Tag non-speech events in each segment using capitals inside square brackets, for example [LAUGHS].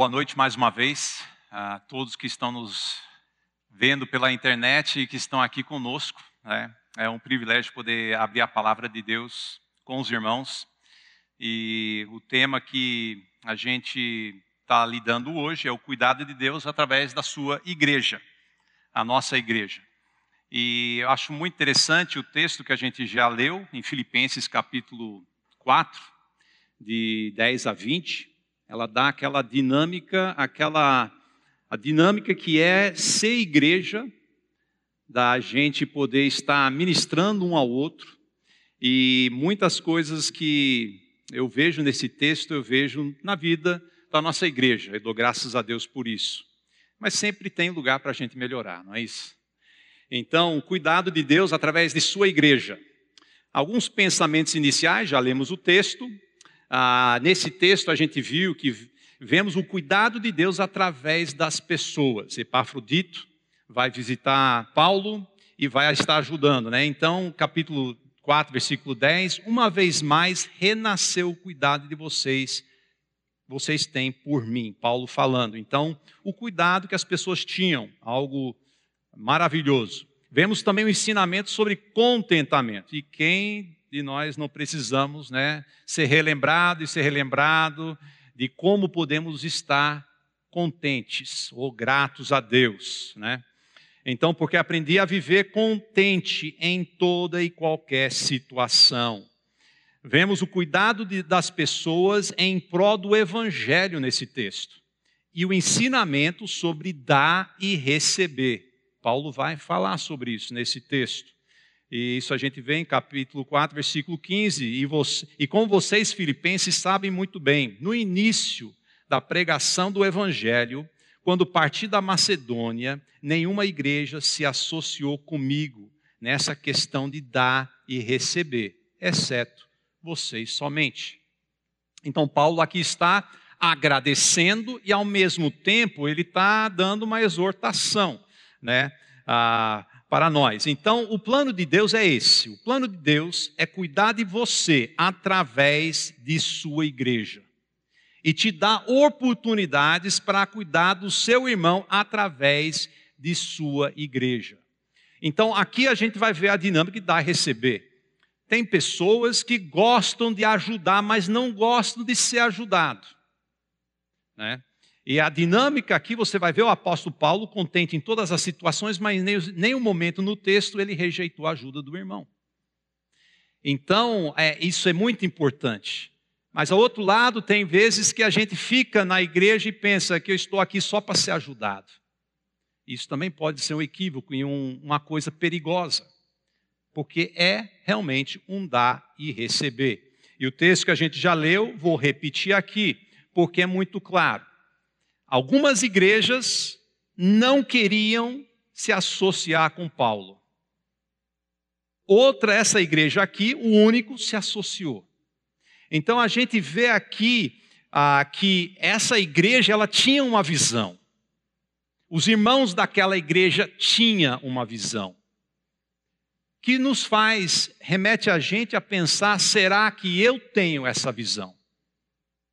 Boa noite mais uma vez a todos que estão nos vendo pela internet e que estão aqui conosco. Né? É um privilégio poder abrir a palavra de Deus com os irmãos. E o tema que a gente está lidando hoje é o cuidado de Deus através da sua igreja, a nossa igreja. E eu acho muito interessante o texto que a gente já leu em Filipenses capítulo 4, de 10 a 20 ela dá aquela dinâmica, aquela a dinâmica que é ser igreja, da gente poder estar ministrando um ao outro, e muitas coisas que eu vejo nesse texto, eu vejo na vida da nossa igreja, eu dou graças a Deus por isso. Mas sempre tem lugar para a gente melhorar, não é isso? Então, cuidado de Deus através de sua igreja. Alguns pensamentos iniciais, já lemos o texto, ah, nesse texto a gente viu que vemos o cuidado de Deus através das pessoas. Epafrodito vai visitar Paulo e vai estar ajudando, né? Então, capítulo 4, versículo 10, uma vez mais renasceu o cuidado de vocês, vocês têm por mim, Paulo falando. Então, o cuidado que as pessoas tinham, algo maravilhoso. Vemos também o ensinamento sobre contentamento. E quem de nós não precisamos né, ser relembrado e ser relembrado de como podemos estar contentes ou gratos a Deus. Né? Então, porque aprendi a viver contente em toda e qualquer situação. Vemos o cuidado de, das pessoas em prol do Evangelho nesse texto. E o ensinamento sobre dar e receber. Paulo vai falar sobre isso nesse texto. E isso a gente vê em capítulo 4, versículo 15. E, você, e como vocês, filipenses, sabem muito bem, no início da pregação do Evangelho, quando parti da Macedônia, nenhuma igreja se associou comigo nessa questão de dar e receber, exceto vocês somente. Então, Paulo aqui está agradecendo e, ao mesmo tempo, ele está dando uma exortação, né? Ah, para nós. Então, o plano de Deus é esse: o plano de Deus é cuidar de você através de sua igreja e te dar oportunidades para cuidar do seu irmão através de sua igreja. Então, aqui a gente vai ver a dinâmica de dar e receber. Tem pessoas que gostam de ajudar, mas não gostam de ser ajudado. Né? E a dinâmica aqui você vai ver o apóstolo Paulo contente em todas as situações, mas nem, nenhum momento no texto ele rejeitou a ajuda do irmão. Então, é, isso é muito importante. Mas ao outro lado, tem vezes que a gente fica na igreja e pensa que eu estou aqui só para ser ajudado. Isso também pode ser um equívoco e um, uma coisa perigosa, porque é realmente um dar e receber. E o texto que a gente já leu, vou repetir aqui, porque é muito claro. Algumas igrejas não queriam se associar com Paulo. Outra, essa igreja aqui, o único se associou. Então a gente vê aqui ah, que essa igreja ela tinha uma visão. Os irmãos daquela igreja tinham uma visão. Que nos faz, remete a gente a pensar: será que eu tenho essa visão?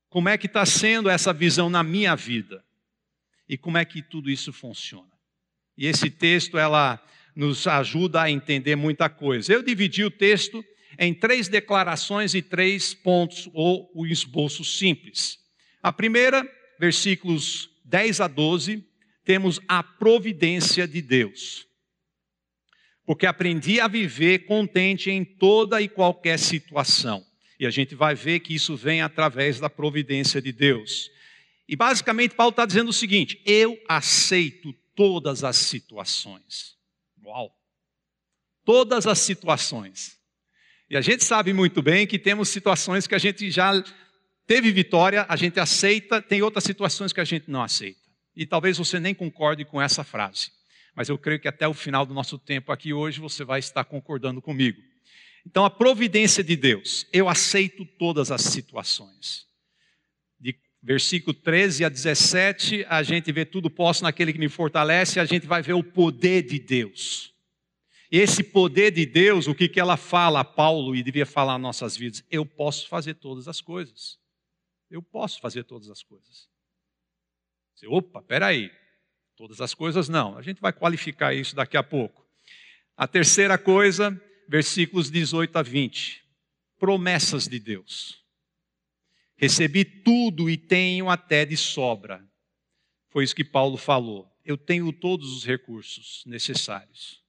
Como é que está sendo essa visão na minha vida? E como é que tudo isso funciona. E esse texto ela nos ajuda a entender muita coisa. Eu dividi o texto em três declarações e três pontos ou o esboço simples. A primeira, versículos 10 a 12, temos a providência de Deus. Porque aprendi a viver contente em toda e qualquer situação. E a gente vai ver que isso vem através da providência de Deus. E basicamente Paulo está dizendo o seguinte: eu aceito todas as situações. Uau! Todas as situações. E a gente sabe muito bem que temos situações que a gente já teve vitória, a gente aceita, tem outras situações que a gente não aceita. E talvez você nem concorde com essa frase. Mas eu creio que até o final do nosso tempo aqui hoje você vai estar concordando comigo. Então, a providência de Deus, eu aceito todas as situações versículo 13 a 17, a gente vê tudo posso naquele que me fortalece, a gente vai ver o poder de Deus. Esse poder de Deus, o que, que ela fala, Paulo, e devia falar nossas vidas? Eu posso fazer todas as coisas. Eu posso fazer todas as coisas. Você, opa, peraí. Todas as coisas não. A gente vai qualificar isso daqui a pouco. A terceira coisa, versículos 18 a 20. Promessas de Deus. Recebi tudo e tenho até de sobra. Foi isso que Paulo falou. Eu tenho todos os recursos necessários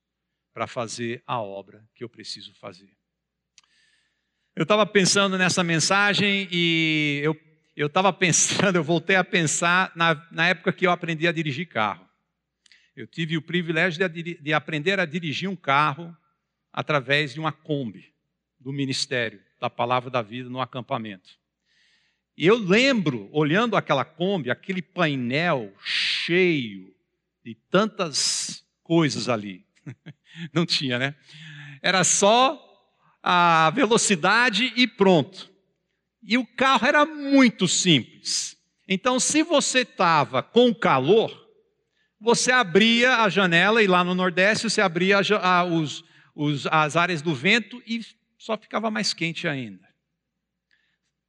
para fazer a obra que eu preciso fazer. Eu estava pensando nessa mensagem e eu estava pensando, eu voltei a pensar na, na, época que eu aprendi a dirigir carro. Eu tive o privilégio de, de aprender a dirigir um carro através de uma Kombi, do ministério da Palavra da Vida no acampamento. E eu lembro, olhando aquela Kombi, aquele painel cheio de tantas coisas ali. [LAUGHS] Não tinha, né? Era só a velocidade e pronto. E o carro era muito simples. Então, se você estava com calor, você abria a janela e lá no Nordeste você abria a, a, os, os, as áreas do vento e só ficava mais quente ainda.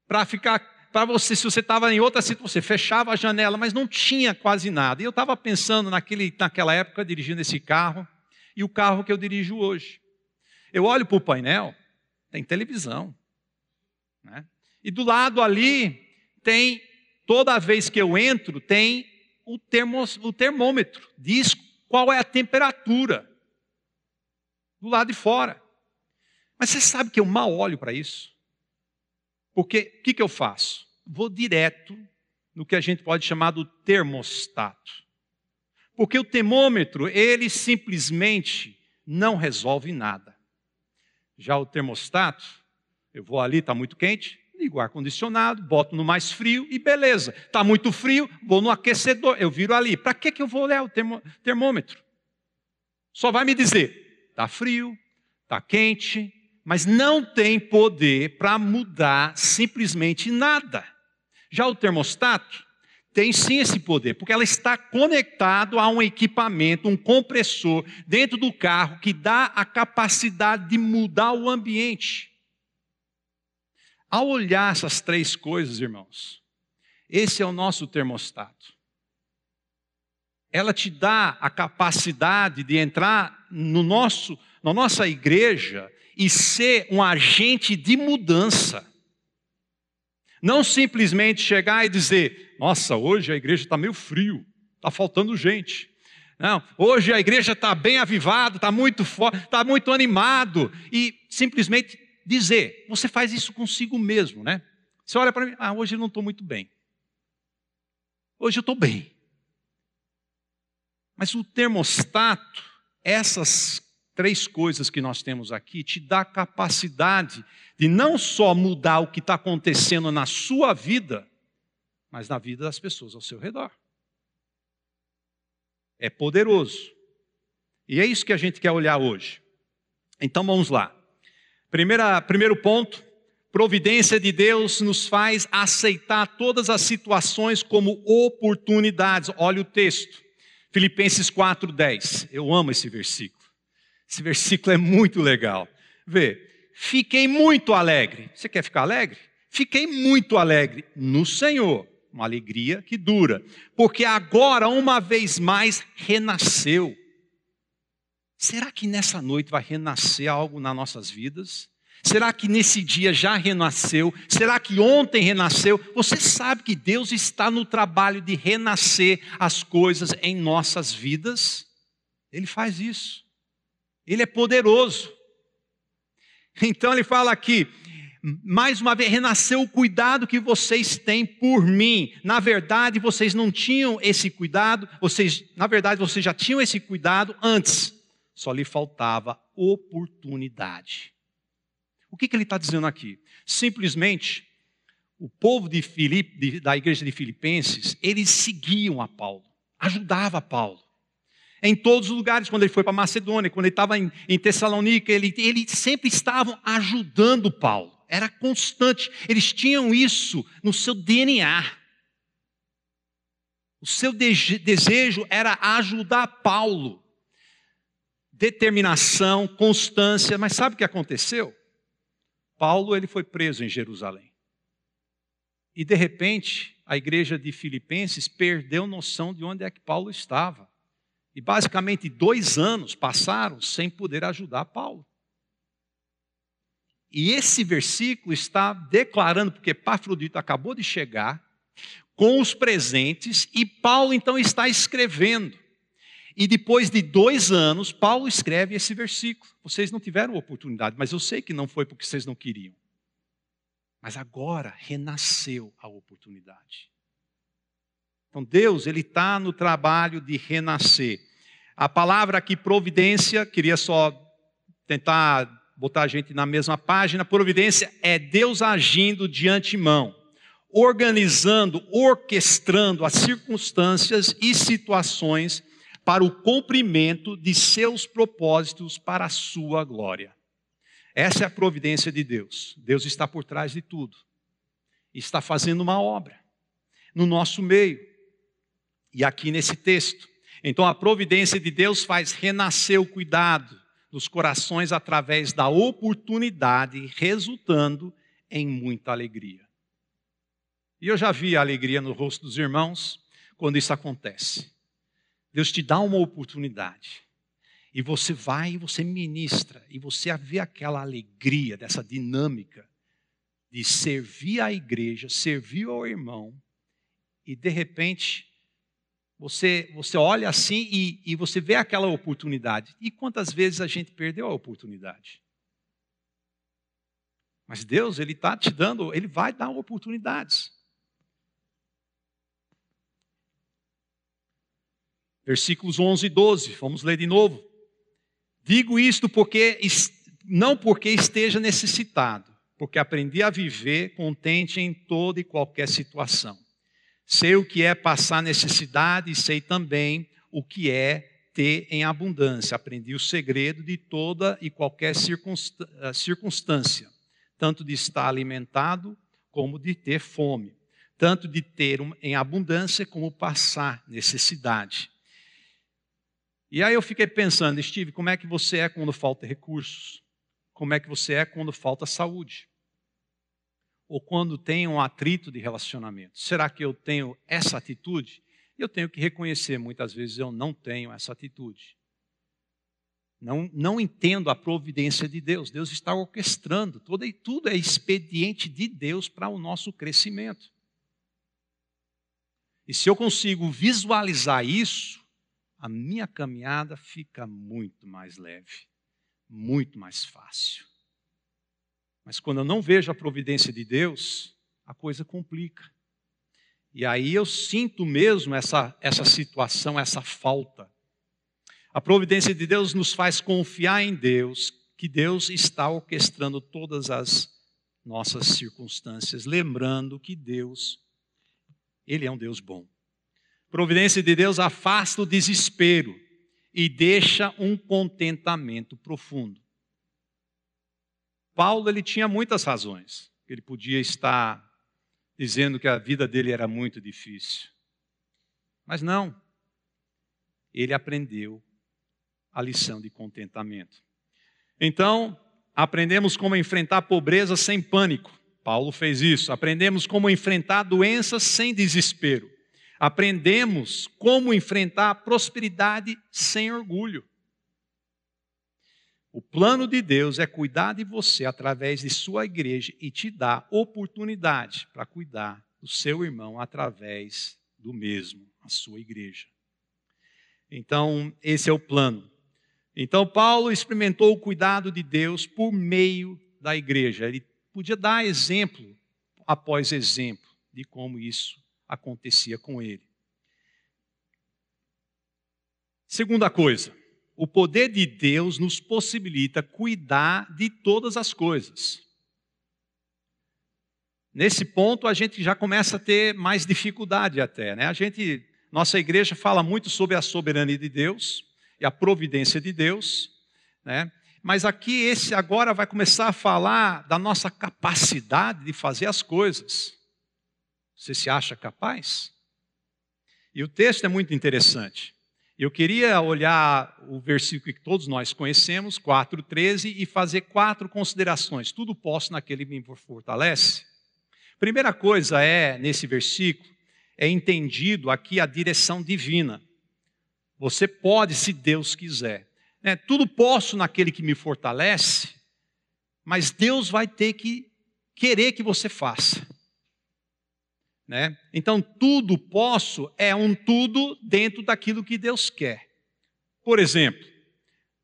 Para ficar, para você, se você estava em outra situação, você fechava a janela, mas não tinha quase nada. E eu estava pensando naquele, naquela época dirigindo esse carro e o carro que eu dirijo hoje. Eu olho para o painel, tem televisão, né? E do lado ali tem, toda vez que eu entro, tem o, termos, o termômetro, diz qual é a temperatura do lado de fora. Mas você sabe que eu mal olho para isso? Porque o que, que eu faço? Vou direto no que a gente pode chamar do termostato. Porque o termômetro, ele simplesmente não resolve nada. Já o termostato, eu vou ali, está muito quente, ligo o ar-condicionado, boto no mais frio e beleza. Está muito frio, vou no aquecedor, eu viro ali. Para que, que eu vou olhar o termômetro? Só vai me dizer, está frio, está quente, mas não tem poder para mudar simplesmente nada. Já o termostato tem sim esse poder, porque ela está conectado a um equipamento, um compressor dentro do carro que dá a capacidade de mudar o ambiente. Ao olhar essas três coisas, irmãos, esse é o nosso termostato. Ela te dá a capacidade de entrar no nosso, na nossa igreja e ser um agente de mudança. Não simplesmente chegar e dizer: nossa, hoje a igreja está meio frio, está faltando gente. Não, hoje a igreja está bem avivada, está muito está muito animado, e simplesmente dizer. Você faz isso consigo mesmo, né? Você olha para mim, ah, hoje eu não estou muito bem. Hoje eu estou bem. Mas o termostato, essas três coisas que nós temos aqui, te dá capacidade de não só mudar o que está acontecendo na sua vida, mas na vida das pessoas ao seu redor. É poderoso. E é isso que a gente quer olhar hoje. Então vamos lá. Primeira, primeiro ponto, providência de Deus nos faz aceitar todas as situações como oportunidades. Olha o texto, Filipenses 4:10. Eu amo esse versículo. Esse versículo é muito legal. Vê, fiquei muito alegre. Você quer ficar alegre? Fiquei muito alegre no Senhor, uma alegria que dura, porque agora uma vez mais renasceu Será que nessa noite vai renascer algo nas nossas vidas? Será que nesse dia já renasceu? Será que ontem renasceu? Você sabe que Deus está no trabalho de renascer as coisas em nossas vidas? Ele faz isso. Ele é poderoso. Então ele fala aqui, mais uma vez, renasceu o cuidado que vocês têm por mim. Na verdade, vocês não tinham esse cuidado, vocês, na verdade, vocês já tinham esse cuidado antes só lhe faltava oportunidade. O que, que ele está dizendo aqui? Simplesmente, o povo de Filipe, da igreja de Filipenses, eles seguiam a Paulo, ajudava Paulo. Em todos os lugares, quando ele foi para Macedônia, quando ele estava em, em Tessalônica, ele, eles sempre estavam ajudando Paulo. Era constante. Eles tinham isso no seu DNA. O seu desejo era ajudar Paulo determinação, constância. Mas sabe o que aconteceu? Paulo ele foi preso em Jerusalém. E de repente, a igreja de Filipenses perdeu noção de onde é que Paulo estava. E basicamente dois anos passaram sem poder ajudar Paulo. E esse versículo está declarando, porque Epafrodito acabou de chegar com os presentes, e Paulo então está escrevendo. E depois de dois anos, Paulo escreve esse versículo. Vocês não tiveram oportunidade, mas eu sei que não foi porque vocês não queriam. Mas agora renasceu a oportunidade. Então Deus, Ele está no trabalho de renascer. A palavra aqui, providência, queria só tentar botar a gente na mesma página. Providência é Deus agindo de antemão, organizando, orquestrando as circunstâncias e situações para o cumprimento de seus propósitos para a sua glória. Essa é a providência de Deus. Deus está por trás de tudo. Está fazendo uma obra no nosso meio. E aqui nesse texto. Então a providência de Deus faz renascer o cuidado dos corações através da oportunidade, resultando em muita alegria. E eu já vi a alegria no rosto dos irmãos quando isso acontece. Deus te dá uma oportunidade. E você vai e você ministra, e você vê aquela alegria dessa dinâmica de servir a igreja, servir ao irmão, e de repente você, você olha assim e, e você vê aquela oportunidade. E quantas vezes a gente perdeu a oportunidade? Mas Deus, Ele está te dando, Ele vai dar oportunidades. Versículos 11 e 12, vamos ler de novo. Digo isto porque não porque esteja necessitado, porque aprendi a viver contente em toda e qualquer situação. Sei o que é passar necessidade e sei também o que é ter em abundância. Aprendi o segredo de toda e qualquer eh, circunstância, tanto de estar alimentado como de ter fome, tanto de ter em abundância como passar necessidade. E aí eu fiquei pensando, Steve, como é que você é quando falta recursos? Como é que você é quando falta saúde? Ou quando tem um atrito de relacionamento? Será que eu tenho essa atitude? Eu tenho que reconhecer, muitas vezes eu não tenho essa atitude. Não, não entendo a providência de Deus. Deus está orquestrando, tudo, e tudo é expediente de Deus para o nosso crescimento. E se eu consigo visualizar isso, a minha caminhada fica muito mais leve, muito mais fácil. Mas quando eu não vejo a providência de Deus, a coisa complica. E aí eu sinto mesmo essa, essa situação, essa falta. A providência de Deus nos faz confiar em Deus, que Deus está orquestrando todas as nossas circunstâncias, lembrando que Deus, Ele é um Deus bom. Providência de Deus afasta o desespero e deixa um contentamento profundo. Paulo ele tinha muitas razões. Ele podia estar dizendo que a vida dele era muito difícil. Mas não. Ele aprendeu a lição de contentamento. Então, aprendemos como enfrentar pobreza sem pânico. Paulo fez isso. Aprendemos como enfrentar doenças sem desespero aprendemos como enfrentar prosperidade sem orgulho. O plano de Deus é cuidar de você através de sua igreja e te dar oportunidade para cuidar do seu irmão através do mesmo, a sua igreja. Então, esse é o plano. Então, Paulo experimentou o cuidado de Deus por meio da igreja. Ele podia dar exemplo após exemplo de como isso acontecia com ele. Segunda coisa, o poder de Deus nos possibilita cuidar de todas as coisas. Nesse ponto a gente já começa a ter mais dificuldade até, né? A gente, nossa igreja fala muito sobre a soberania de Deus e a providência de Deus, né? Mas aqui esse agora vai começar a falar da nossa capacidade de fazer as coisas. Você se acha capaz? E o texto é muito interessante. Eu queria olhar o versículo que todos nós conhecemos, 4,13, e fazer quatro considerações. Tudo posso naquele que me fortalece. Primeira coisa é, nesse versículo, é entendido aqui a direção divina. Você pode, se Deus quiser. É, tudo posso naquele que me fortalece, mas Deus vai ter que querer que você faça. Né? Então, tudo posso é um tudo dentro daquilo que Deus quer. Por exemplo,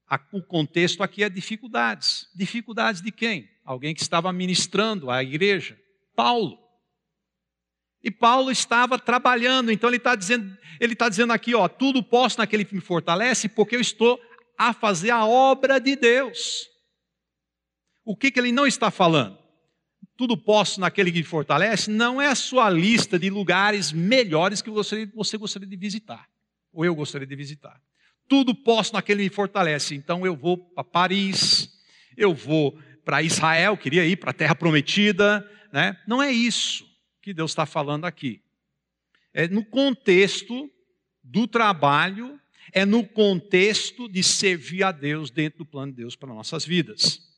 a, o contexto aqui é dificuldades. Dificuldades de quem? Alguém que estava ministrando à igreja. Paulo. E Paulo estava trabalhando, então ele está dizendo, ele está dizendo aqui, ó, tudo posso naquele que me fortalece, porque eu estou a fazer a obra de Deus. O que, que ele não está falando? Tudo posso naquele que fortalece, não é a sua lista de lugares melhores que você, você gostaria de visitar, ou eu gostaria de visitar. Tudo posso naquele que fortalece. Então eu vou para Paris, eu vou para Israel, queria ir para a Terra Prometida. Né? Não é isso que Deus está falando aqui. É no contexto do trabalho, é no contexto de servir a Deus dentro do plano de Deus para nossas vidas.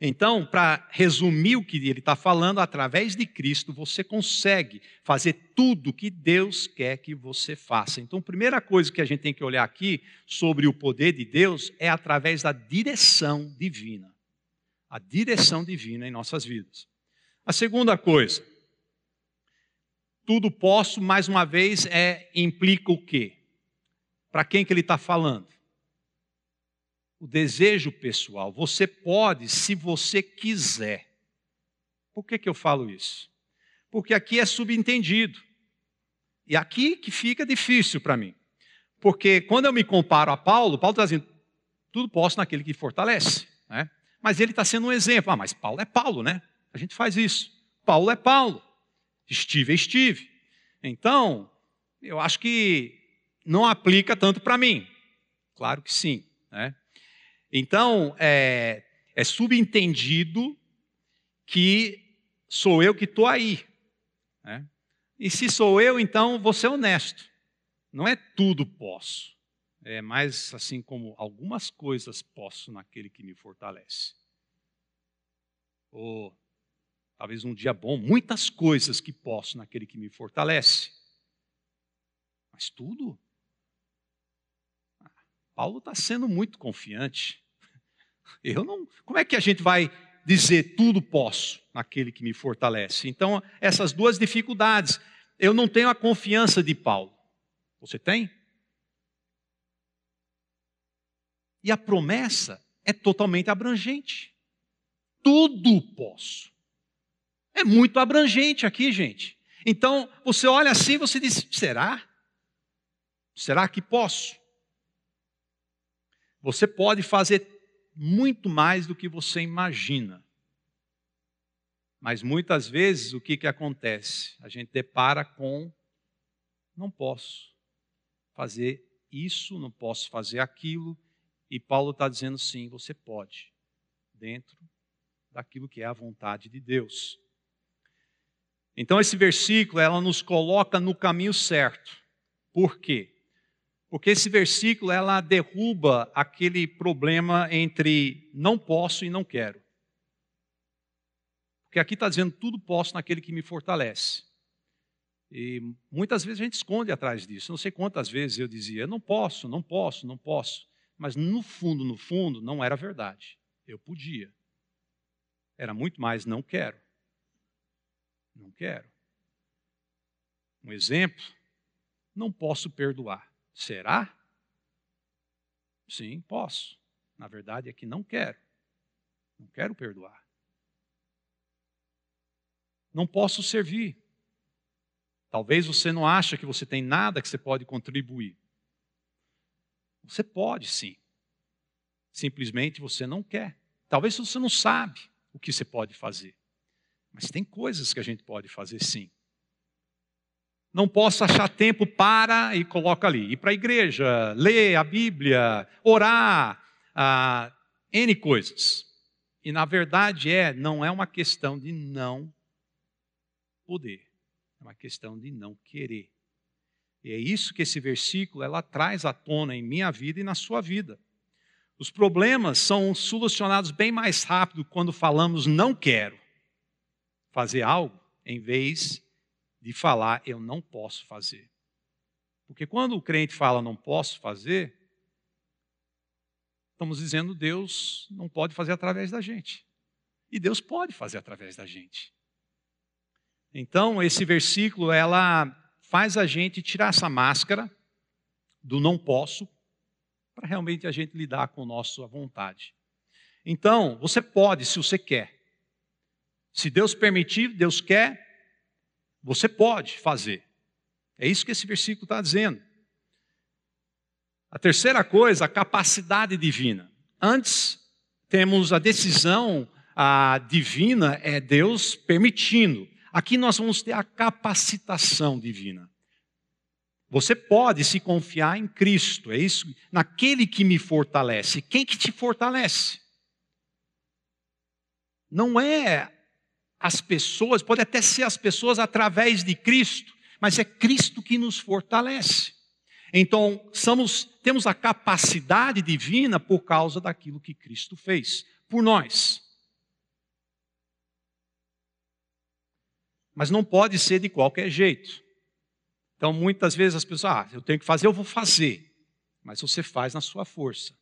Então, para resumir o que ele está falando, através de Cristo você consegue fazer tudo que Deus quer que você faça. Então, a primeira coisa que a gente tem que olhar aqui sobre o poder de Deus é através da direção divina. A direção divina em nossas vidas. A segunda coisa, tudo posso, mais uma vez, é implica o quê? Para quem que ele está falando? O desejo pessoal. Você pode, se você quiser. Por que, que eu falo isso? Porque aqui é subentendido. E aqui que fica difícil para mim. Porque quando eu me comparo a Paulo, Paulo está dizendo, tudo posso naquele que fortalece. Né? Mas ele está sendo um exemplo. Ah, mas Paulo é Paulo, né? A gente faz isso. Paulo é Paulo. Estive é Estive. Então, eu acho que não aplica tanto para mim. Claro que sim. Né? Então, é, é subentendido que sou eu que estou aí. Né? E se sou eu, então vou ser honesto. Não é tudo posso. É mais assim como algumas coisas posso naquele que me fortalece. Ou talvez um dia bom, muitas coisas que posso naquele que me fortalece. Mas tudo Paulo está sendo muito confiante. [LAUGHS] Eu não. Como é que a gente vai dizer tudo posso naquele que me fortalece? Então, essas duas dificuldades. Eu não tenho a confiança de Paulo. Você tem? E a promessa é totalmente abrangente. Tudo posso. É muito abrangente aqui, gente. Então, você olha assim e você diz: será? Será que posso? Você pode fazer muito mais do que você imagina. Mas muitas vezes o que, que acontece? A gente depara com: não posso fazer isso, não posso fazer aquilo. E Paulo está dizendo sim, você pode, dentro daquilo que é a vontade de Deus. Então esse versículo ela nos coloca no caminho certo. Por quê? Porque esse versículo ela derruba aquele problema entre não posso e não quero. Porque aqui está dizendo tudo posso naquele que me fortalece. E muitas vezes a gente esconde atrás disso. Não sei quantas vezes eu dizia, não posso, não posso, não posso. Mas no fundo, no fundo, não era verdade. Eu podia. Era muito mais não quero. Não quero. Um exemplo, não posso perdoar. Será? Sim, posso. Na verdade é que não quero. Não quero perdoar. Não posso servir. Talvez você não ache que você tem nada que você pode contribuir. Você pode sim. Simplesmente você não quer. Talvez você não sabe o que você pode fazer. Mas tem coisas que a gente pode fazer sim não posso achar tempo para e coloca ali. Ir para a igreja, ler a Bíblia, orar, ah, N coisas. E na verdade é, não é uma questão de não poder, é uma questão de não querer. E é isso que esse versículo ela traz à tona em minha vida e na sua vida. Os problemas são solucionados bem mais rápido quando falamos não quero fazer algo, em vez de falar eu não posso fazer. Porque quando o crente fala não posso fazer, estamos dizendo Deus não pode fazer através da gente. E Deus pode fazer através da gente. Então, esse versículo ela faz a gente tirar essa máscara do não posso para realmente a gente lidar com a nossa vontade. Então, você pode se você quer. Se Deus permitir, Deus quer, você pode fazer. É isso que esse versículo está dizendo. A terceira coisa, a capacidade divina. Antes, temos a decisão a divina, é Deus permitindo. Aqui nós vamos ter a capacitação divina. Você pode se confiar em Cristo, é isso, naquele que me fortalece. Quem que te fortalece? Não é as pessoas, pode até ser as pessoas através de Cristo, mas é Cristo que nos fortalece. Então, somos, temos a capacidade divina por causa daquilo que Cristo fez por nós. Mas não pode ser de qualquer jeito. Então, muitas vezes as pessoas, ah, eu tenho que fazer, eu vou fazer. Mas você faz na sua força.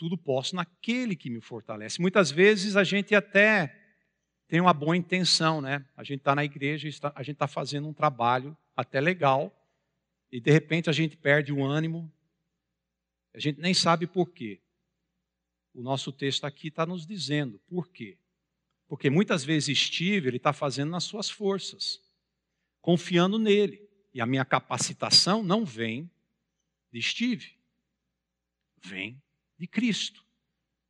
Tudo posso naquele que me fortalece. Muitas vezes a gente até tem uma boa intenção, né? A gente está na igreja, a gente está fazendo um trabalho até legal, e de repente a gente perde o ânimo, a gente nem sabe por quê. O nosso texto aqui está nos dizendo por quê. Porque muitas vezes Steve ele está fazendo nas suas forças, confiando nele. E a minha capacitação não vem de Steve, vem de Cristo,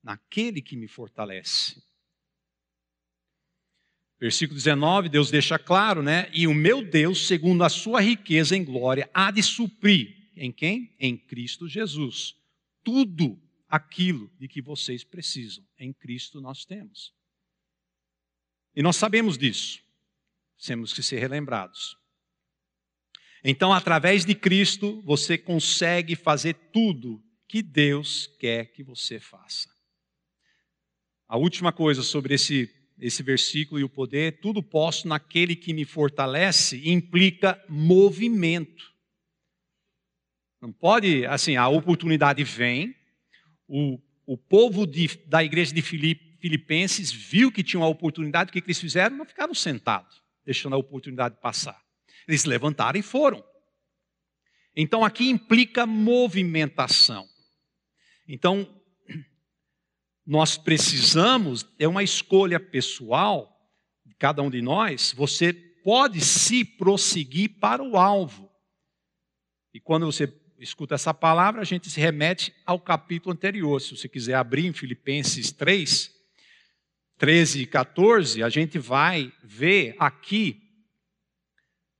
naquele que me fortalece. Versículo 19, Deus deixa claro, né? E o meu Deus, segundo a sua riqueza em glória, há de suprir em quem? Em Cristo Jesus. Tudo aquilo de que vocês precisam, em Cristo nós temos. E nós sabemos disso. Temos que ser relembrados. Então, através de Cristo, você consegue fazer tudo que Deus quer que você faça. A última coisa sobre esse esse versículo e o poder, tudo posso naquele que me fortalece, implica movimento. Não pode, assim, a oportunidade vem, o, o povo de, da igreja de Filipenses viu que tinha uma oportunidade, o que, que eles fizeram? Não ficaram sentados, deixando a oportunidade passar. Eles levantaram e foram. Então aqui implica movimentação. Então, nós precisamos, é uma escolha pessoal de cada um de nós, você pode se prosseguir para o alvo. E quando você escuta essa palavra, a gente se remete ao capítulo anterior. Se você quiser abrir em Filipenses 3, 13 e 14, a gente vai ver aqui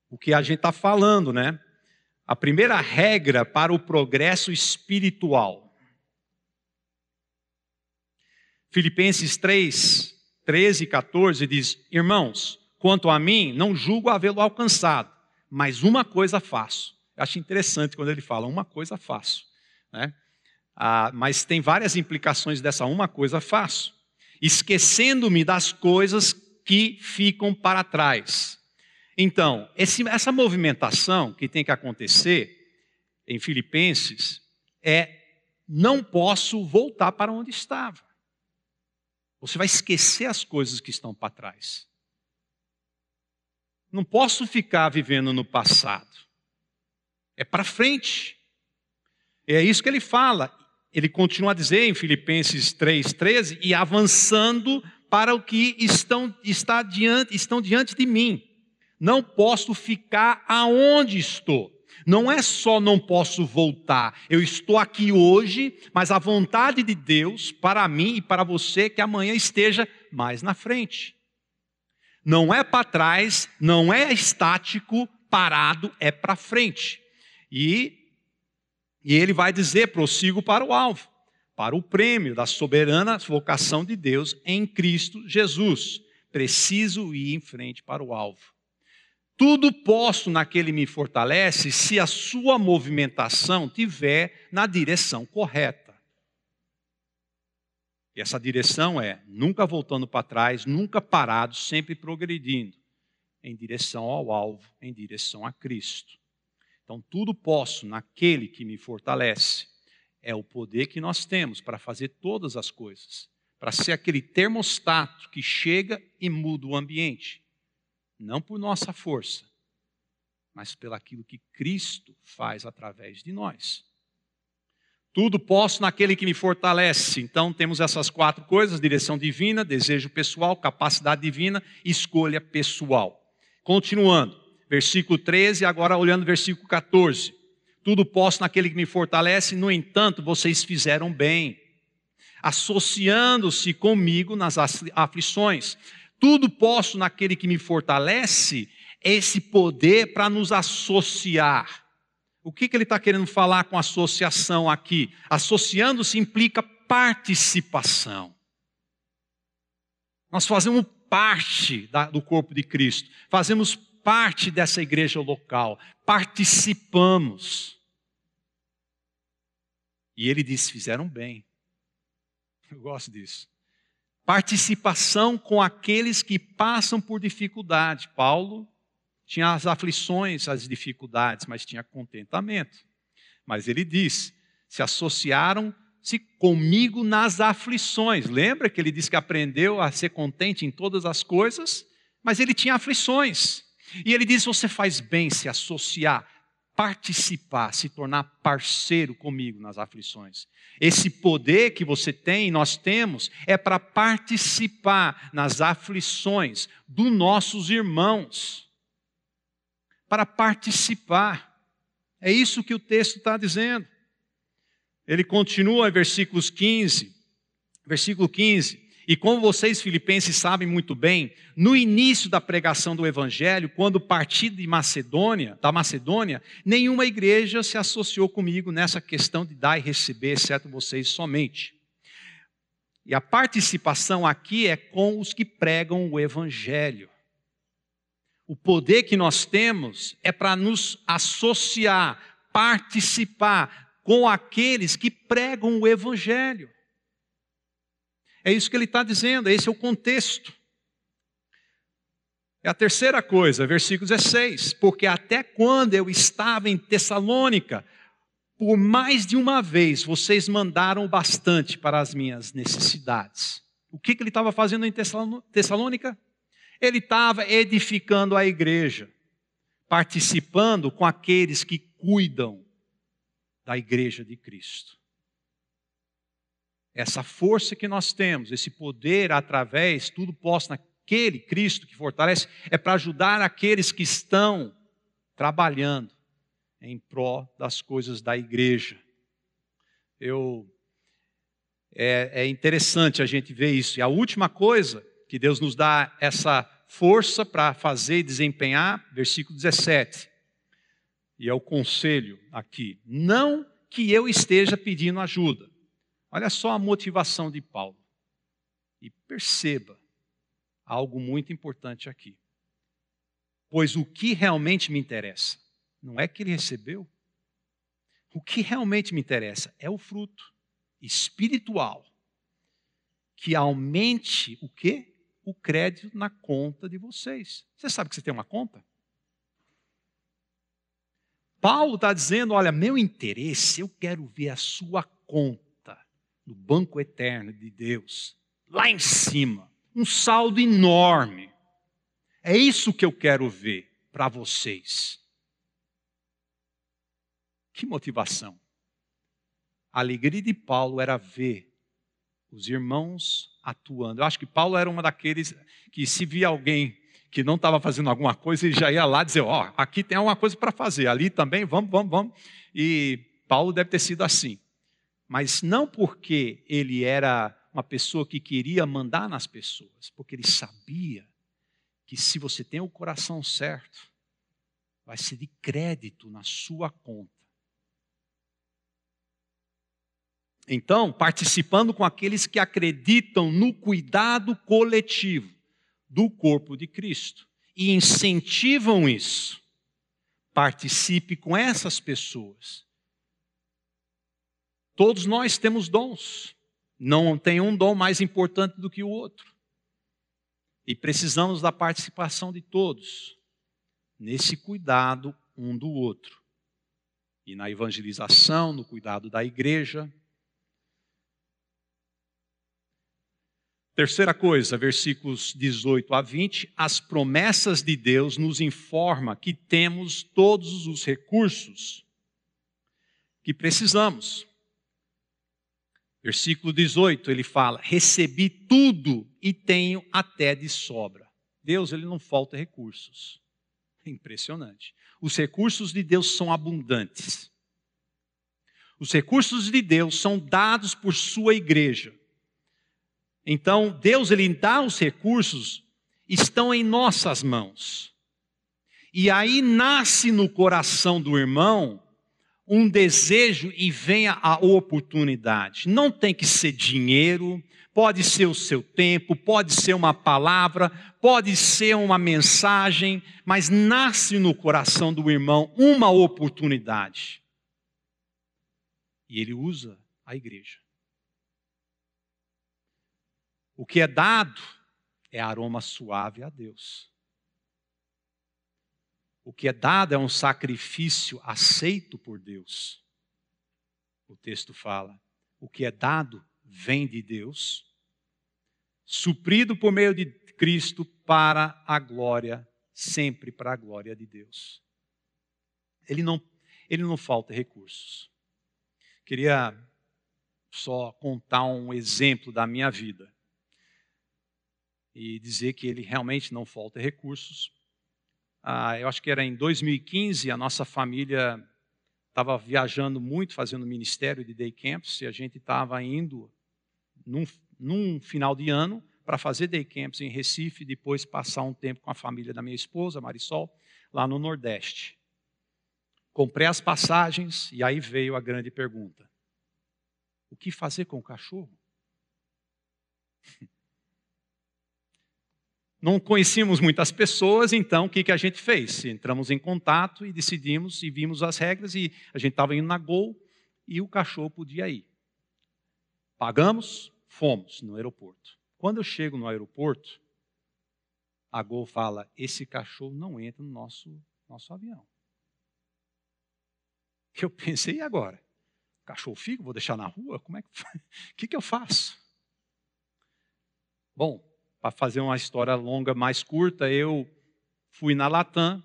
o que a gente está falando, né? A primeira regra para o progresso espiritual Filipenses 3, 13 e 14 diz: Irmãos, quanto a mim, não julgo havê-lo alcançado, mas uma coisa faço. Eu acho interessante quando ele fala, uma coisa faço. Né? Ah, mas tem várias implicações dessa uma coisa faço. Esquecendo-me das coisas que ficam para trás. Então, esse, essa movimentação que tem que acontecer em Filipenses é: não posso voltar para onde estava. Você vai esquecer as coisas que estão para trás. Não posso ficar vivendo no passado. É para frente. É isso que ele fala. Ele continua a dizer em Filipenses 3,13: e avançando para o que estão, está diante, estão diante de mim. Não posso ficar aonde estou. Não é só não posso voltar, eu estou aqui hoje, mas a vontade de Deus para mim e para você é que amanhã esteja mais na frente. Não é para trás, não é estático, parado, é para frente. E, e ele vai dizer: prossigo para o alvo, para o prêmio da soberana vocação de Deus em Cristo Jesus. Preciso ir em frente para o alvo. Tudo posso naquele me fortalece se a sua movimentação tiver na direção correta. E essa direção é nunca voltando para trás, nunca parado, sempre progredindo. em direção ao alvo, em direção a Cristo. Então, tudo posso naquele que me fortalece. É o poder que nós temos para fazer todas as coisas, para ser aquele termostato que chega e muda o ambiente, não por nossa força, mas pelaquilo que Cristo faz através de nós. Tudo posso naquele que me fortalece. Então temos essas quatro coisas: direção divina, desejo pessoal, capacidade divina, escolha pessoal. Continuando, versículo 13, agora olhando versículo 14. Tudo posso naquele que me fortalece, no entanto, vocês fizeram bem, associando-se comigo nas aflições. Tudo posso naquele que me fortalece, esse poder para nos associar. O que, que ele está querendo falar com associação aqui? Associando-se implica participação. Nós fazemos parte da, do corpo de Cristo, fazemos parte dessa igreja local, participamos. E ele disse: fizeram bem. Eu gosto disso. Participação com aqueles que passam por dificuldade. Paulo tinha as aflições, as dificuldades, mas tinha contentamento. Mas ele diz: se associaram-se comigo nas aflições. Lembra que ele disse que aprendeu a ser contente em todas as coisas, mas ele tinha aflições. E ele diz: você faz bem se associar, participar, se tornar parceiro comigo nas aflições. Esse poder que você tem, nós temos, é para participar nas aflições dos nossos irmãos para participar. É isso que o texto está dizendo. Ele continua em versículos 15, versículo 15. E como vocês filipenses sabem muito bem, no início da pregação do evangelho, quando parti de Macedônia, da Macedônia, nenhuma igreja se associou comigo nessa questão de dar e receber, exceto vocês somente. E a participação aqui é com os que pregam o evangelho o poder que nós temos é para nos associar, participar com aqueles que pregam o Evangelho. É isso que ele está dizendo, esse é o contexto. É a terceira coisa, versículo 16: Porque até quando eu estava em Tessalônica, por mais de uma vez vocês mandaram bastante para as minhas necessidades. O que, que ele estava fazendo em Tessalônica? Ele estava edificando a igreja, participando com aqueles que cuidam da igreja de Cristo. Essa força que nós temos, esse poder através, tudo posto naquele Cristo que fortalece, é para ajudar aqueles que estão trabalhando em pró das coisas da igreja. Eu é, é interessante a gente ver isso. E a última coisa que Deus nos dá essa força para fazer e desempenhar, versículo 17. E é o conselho aqui. Não que eu esteja pedindo ajuda. Olha só a motivação de Paulo. E perceba algo muito importante aqui. Pois o que realmente me interessa não é que ele recebeu. O que realmente me interessa é o fruto espiritual que aumente o quê? o crédito na conta de vocês. Você sabe que você tem uma conta? Paulo está dizendo: olha, meu interesse, eu quero ver a sua conta no banco eterno de Deus, lá em cima, um saldo enorme. É isso que eu quero ver para vocês. Que motivação! A alegria de Paulo era ver os irmãos atuando. Eu acho que Paulo era uma daqueles que, se via alguém que não estava fazendo alguma coisa, ele já ia lá dizer: Ó, oh, aqui tem alguma coisa para fazer, ali também, vamos, vamos, vamos. E Paulo deve ter sido assim. Mas não porque ele era uma pessoa que queria mandar nas pessoas, porque ele sabia que se você tem o coração certo, vai ser de crédito na sua conta. Então, participando com aqueles que acreditam no cuidado coletivo do corpo de Cristo e incentivam isso. Participe com essas pessoas. Todos nós temos dons. Não tem um dom mais importante do que o outro. E precisamos da participação de todos nesse cuidado um do outro. E na evangelização, no cuidado da igreja. Terceira coisa, versículos 18 a 20, as promessas de Deus nos informa que temos todos os recursos que precisamos. Versículo 18, ele fala: "Recebi tudo e tenho até de sobra". Deus, ele não falta recursos. É impressionante. Os recursos de Deus são abundantes. Os recursos de Deus são dados por sua igreja. Então, Deus ele dá os recursos estão em nossas mãos. E aí nasce no coração do irmão um desejo e venha a oportunidade. Não tem que ser dinheiro, pode ser o seu tempo, pode ser uma palavra, pode ser uma mensagem, mas nasce no coração do irmão uma oportunidade. E ele usa a igreja. O que é dado é aroma suave a Deus. O que é dado é um sacrifício aceito por Deus. O texto fala: o que é dado vem de Deus, suprido por meio de Cristo para a glória, sempre para a glória de Deus. Ele não, ele não falta recursos. Queria só contar um exemplo da minha vida e dizer que ele realmente não falta recursos, ah, eu acho que era em 2015, a nossa família estava viajando muito, fazendo ministério de day camps, e a gente estava indo num, num final de ano para fazer day camps em Recife, depois passar um tempo com a família da minha esposa, Marisol, lá no Nordeste. Comprei as passagens e aí veio a grande pergunta: o que fazer com o cachorro? [LAUGHS] não conhecíamos muitas pessoas, então o que, que a gente fez? Entramos em contato e decidimos e vimos as regras e a gente estava indo na Gol e o cachorro podia ir. Pagamos, fomos no aeroporto. Quando eu chego no aeroporto, a Gol fala: esse cachorro não entra no nosso, nosso avião. Eu pensei, e agora? O cachorro fica, vou deixar na rua? Como é que, [LAUGHS] o que, que eu faço? Bom, para fazer uma história longa mais curta, eu fui na Latam,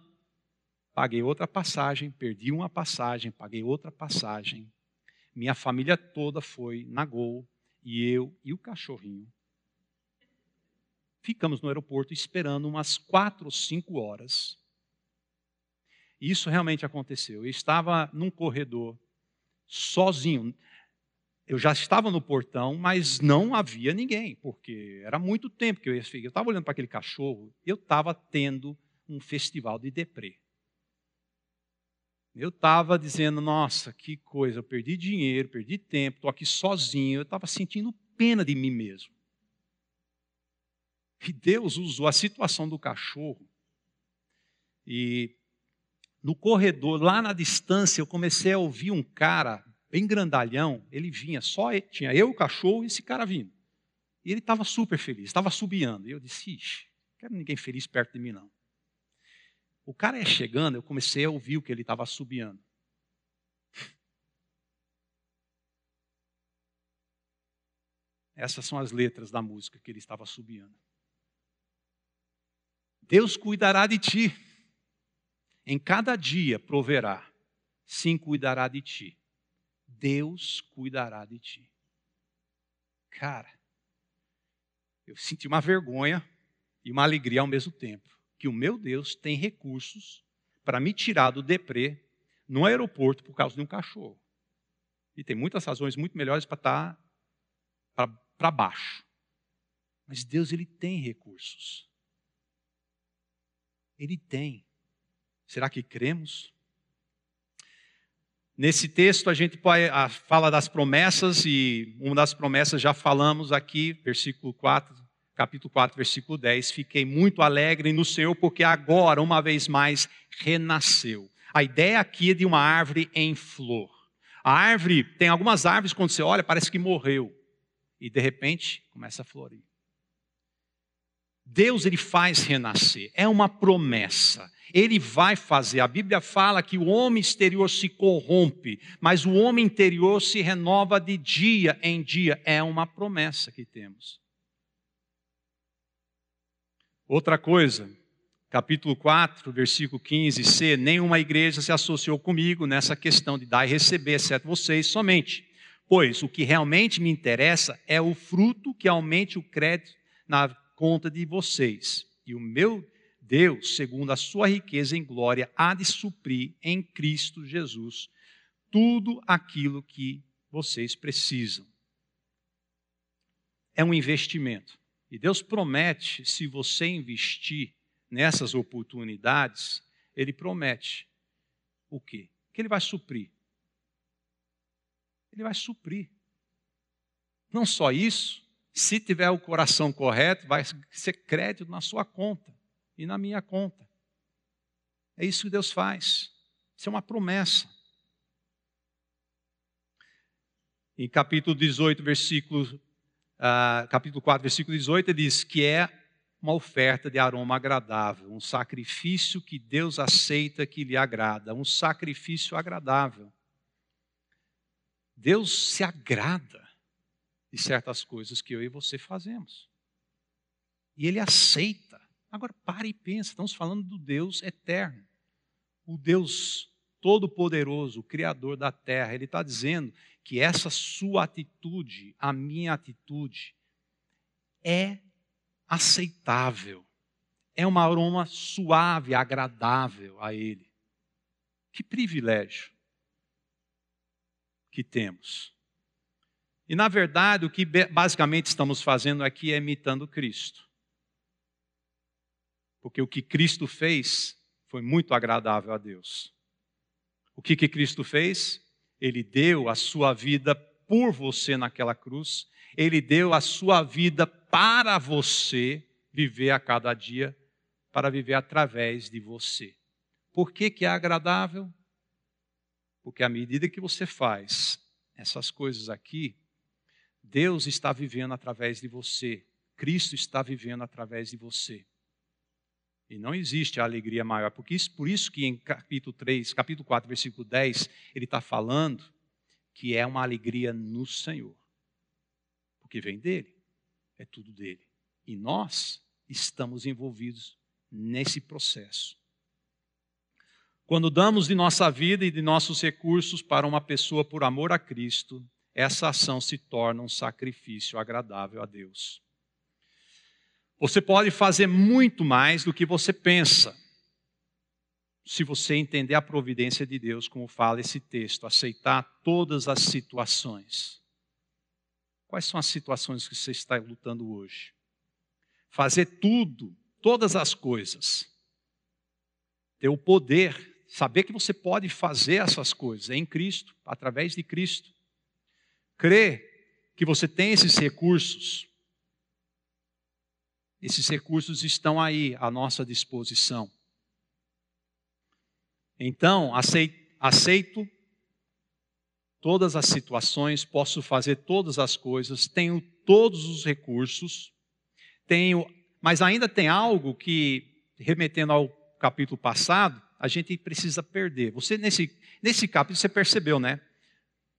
paguei outra passagem, perdi uma passagem, paguei outra passagem. Minha família toda foi na Gol e eu e o cachorrinho. Ficamos no aeroporto esperando umas quatro ou cinco horas. Isso realmente aconteceu. Eu estava num corredor, sozinho eu já estava no portão, mas não havia ninguém, porque era muito tempo que eu Eu estava olhando para aquele cachorro, eu estava tendo um festival de deprê. Eu estava dizendo, nossa, que coisa, eu perdi dinheiro, perdi tempo, estou aqui sozinho, eu estava sentindo pena de mim mesmo. E Deus usou a situação do cachorro. E no corredor, lá na distância, eu comecei a ouvir um cara bem grandalhão, ele vinha, só tinha eu, o cachorro e esse cara vindo. E ele estava super feliz, estava subiando. E eu disse, ixi, não quero ninguém feliz perto de mim, não. O cara ia chegando, eu comecei a ouvir o que ele estava subiando. Essas são as letras da música que ele estava subiando. Deus cuidará de ti. Em cada dia proverá. Sim, cuidará de ti. Deus cuidará de ti. Cara, eu senti uma vergonha e uma alegria ao mesmo tempo, que o meu Deus tem recursos para me tirar do deprê no aeroporto por causa de um cachorro. E tem muitas razões muito melhores para estar tá para baixo. Mas Deus ele tem recursos. Ele tem. Será que cremos? Nesse texto a gente fala das promessas e uma das promessas já falamos aqui, versículo 4, capítulo 4, versículo 10. Fiquei muito alegre no Senhor porque agora, uma vez mais, renasceu. A ideia aqui é de uma árvore em flor. A árvore, tem algumas árvores quando você olha, parece que morreu. E de repente começa a florir. Deus ele faz renascer, é uma promessa. Ele vai fazer. A Bíblia fala que o homem exterior se corrompe, mas o homem interior se renova de dia em dia. É uma promessa que temos. Outra coisa, capítulo 4, versículo 15c: Nenhuma igreja se associou comigo nessa questão de dar e receber, exceto vocês somente. Pois o que realmente me interessa é o fruto que aumente o crédito na conta de vocês. E o meu Deus, segundo a sua riqueza em glória, há de suprir em Cristo Jesus tudo aquilo que vocês precisam. É um investimento. E Deus promete, se você investir nessas oportunidades, Ele promete o quê? Que Ele vai suprir. Ele vai suprir. Não só isso, se tiver o coração correto, vai ser crédito na sua conta e na minha conta. É isso que Deus faz. Isso é uma promessa. Em capítulo 18, versículo, uh, capítulo 4, versículo 18, ele diz que é uma oferta de aroma agradável, um sacrifício que Deus aceita que lhe agrada, um sacrifício agradável. Deus se agrada de certas coisas que eu e você fazemos. E Ele aceita. Agora pare e pense, estamos falando do Deus eterno, o Deus todo-poderoso, o Criador da terra. Ele está dizendo que essa sua atitude, a minha atitude, é aceitável. É um aroma suave, agradável a Ele. Que privilégio que temos. E, na verdade, o que basicamente estamos fazendo aqui é imitando Cristo. Porque o que Cristo fez foi muito agradável a Deus. O que, que Cristo fez? Ele deu a sua vida por você naquela cruz, ele deu a sua vida para você viver a cada dia, para viver através de você. Por que, que é agradável? Porque à medida que você faz essas coisas aqui, Deus está vivendo através de você. Cristo está vivendo através de você. E não existe alegria maior. Porque isso, por isso que em capítulo 3, capítulo 4, versículo 10, ele está falando que é uma alegria no Senhor. Porque vem dele. É tudo dele. E nós estamos envolvidos nesse processo. Quando damos de nossa vida e de nossos recursos para uma pessoa por amor a Cristo, essa ação se torna um sacrifício agradável a Deus. Você pode fazer muito mais do que você pensa, se você entender a providência de Deus, como fala esse texto, aceitar todas as situações. Quais são as situações que você está lutando hoje? Fazer tudo, todas as coisas. Ter o poder saber que você pode fazer essas coisas em Cristo, através de Cristo. Crer que você tem esses recursos. Esses recursos estão aí à nossa disposição. Então, aceito todas as situações, posso fazer todas as coisas, tenho todos os recursos, tenho, mas ainda tem algo que, remetendo ao capítulo passado, a gente precisa perder. Você nesse, nesse capítulo você percebeu, né?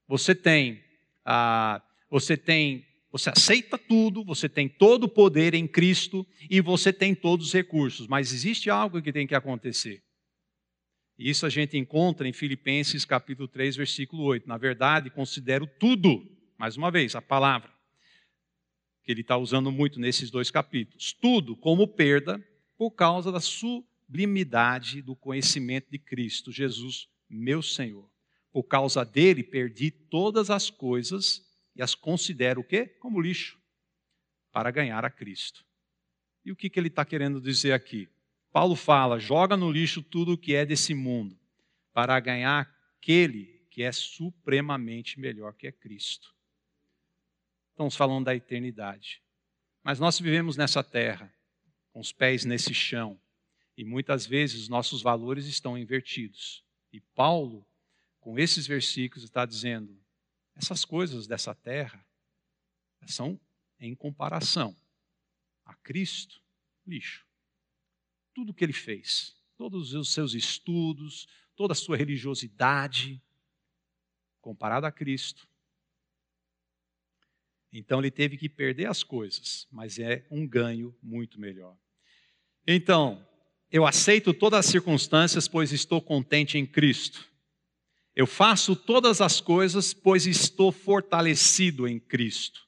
Você tem, ah, você tem, você aceita tudo, você tem todo o poder em Cristo e você tem todos os recursos, mas existe algo que tem que acontecer. E isso a gente encontra em Filipenses capítulo 3, versículo 8. Na verdade, considero tudo, mais uma vez, a palavra, que ele está usando muito nesses dois capítulos, tudo como perda por causa da sublimidade do conhecimento de Cristo, Jesus, meu Senhor. Por causa dele, perdi todas as coisas e as considero o quê? Como lixo, para ganhar a Cristo. E o que, que ele está querendo dizer aqui? Paulo fala: joga no lixo tudo o que é desse mundo, para ganhar aquele que é supremamente melhor, que é Cristo. Estamos falando da eternidade. Mas nós vivemos nessa terra, com os pés nesse chão, e muitas vezes os nossos valores estão invertidos. E Paulo, com esses versículos, está dizendo: essas coisas dessa terra são em comparação a Cristo. lixo. Tudo que ele fez, todos os seus estudos, toda a sua religiosidade, comparado a Cristo. Então ele teve que perder as coisas, mas é um ganho muito melhor. Então, eu aceito todas as circunstâncias, pois estou contente em Cristo. Eu faço todas as coisas, pois estou fortalecido em Cristo.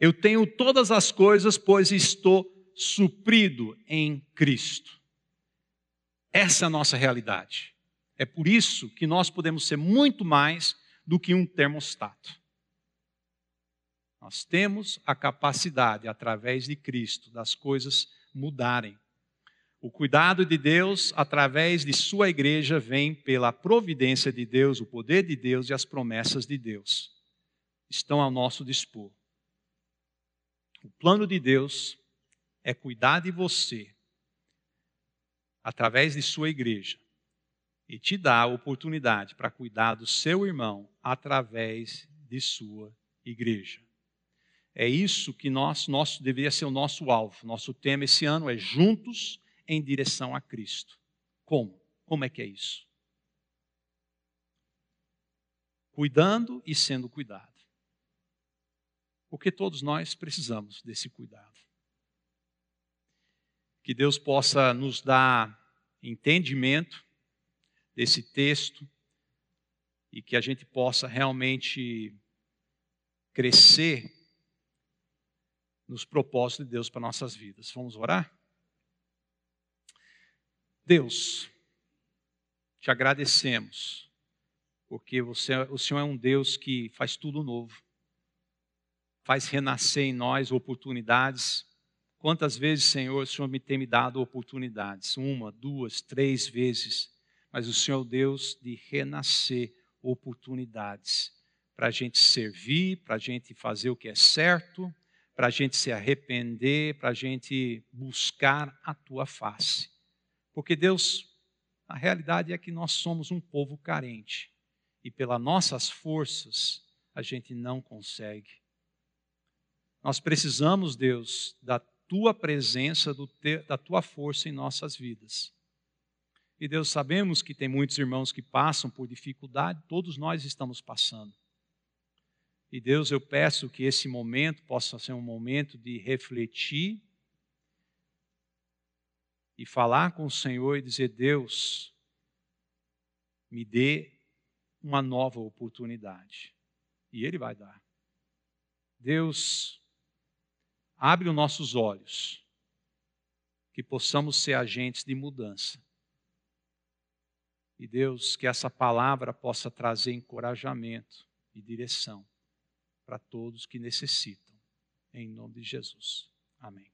Eu tenho todas as coisas, pois estou suprido em Cristo. Essa é a nossa realidade. É por isso que nós podemos ser muito mais do que um termostato. Nós temos a capacidade, através de Cristo, das coisas mudarem. O cuidado de Deus, através de Sua igreja, vem pela providência de Deus, o poder de Deus e as promessas de Deus. Estão ao nosso dispor. O plano de Deus é cuidar de você através de sua igreja e te dar a oportunidade para cuidar do seu irmão através de sua igreja. É isso que nós, nosso deveria ser o nosso alvo. Nosso tema esse ano é juntos em direção a Cristo. Como? Como é que é isso? Cuidando e sendo cuidado. Porque todos nós precisamos desse cuidado. Que Deus possa nos dar entendimento desse texto e que a gente possa realmente crescer nos propósitos de Deus para nossas vidas. Vamos orar? Deus, te agradecemos, porque você, o Senhor é um Deus que faz tudo novo faz renascer em nós oportunidades. Quantas vezes, Senhor, o Senhor me tem me dado oportunidades? Uma, duas, três vezes. Mas o Senhor é o Deus de renascer oportunidades para a gente servir, para a gente fazer o que é certo, para a gente se arrepender, para a gente buscar a tua face. Porque Deus, a realidade é que nós somos um povo carente e pelas nossas forças a gente não consegue. Nós precisamos, Deus, da tua presença, te, da tua força em nossas vidas. E Deus, sabemos que tem muitos irmãos que passam por dificuldade, todos nós estamos passando. E Deus, eu peço que esse momento possa ser um momento de refletir e falar com o Senhor e dizer: Deus, me dê uma nova oportunidade. E Ele vai dar. Deus, Abre os nossos olhos, que possamos ser agentes de mudança. E Deus, que essa palavra possa trazer encorajamento e direção para todos que necessitam. Em nome de Jesus. Amém.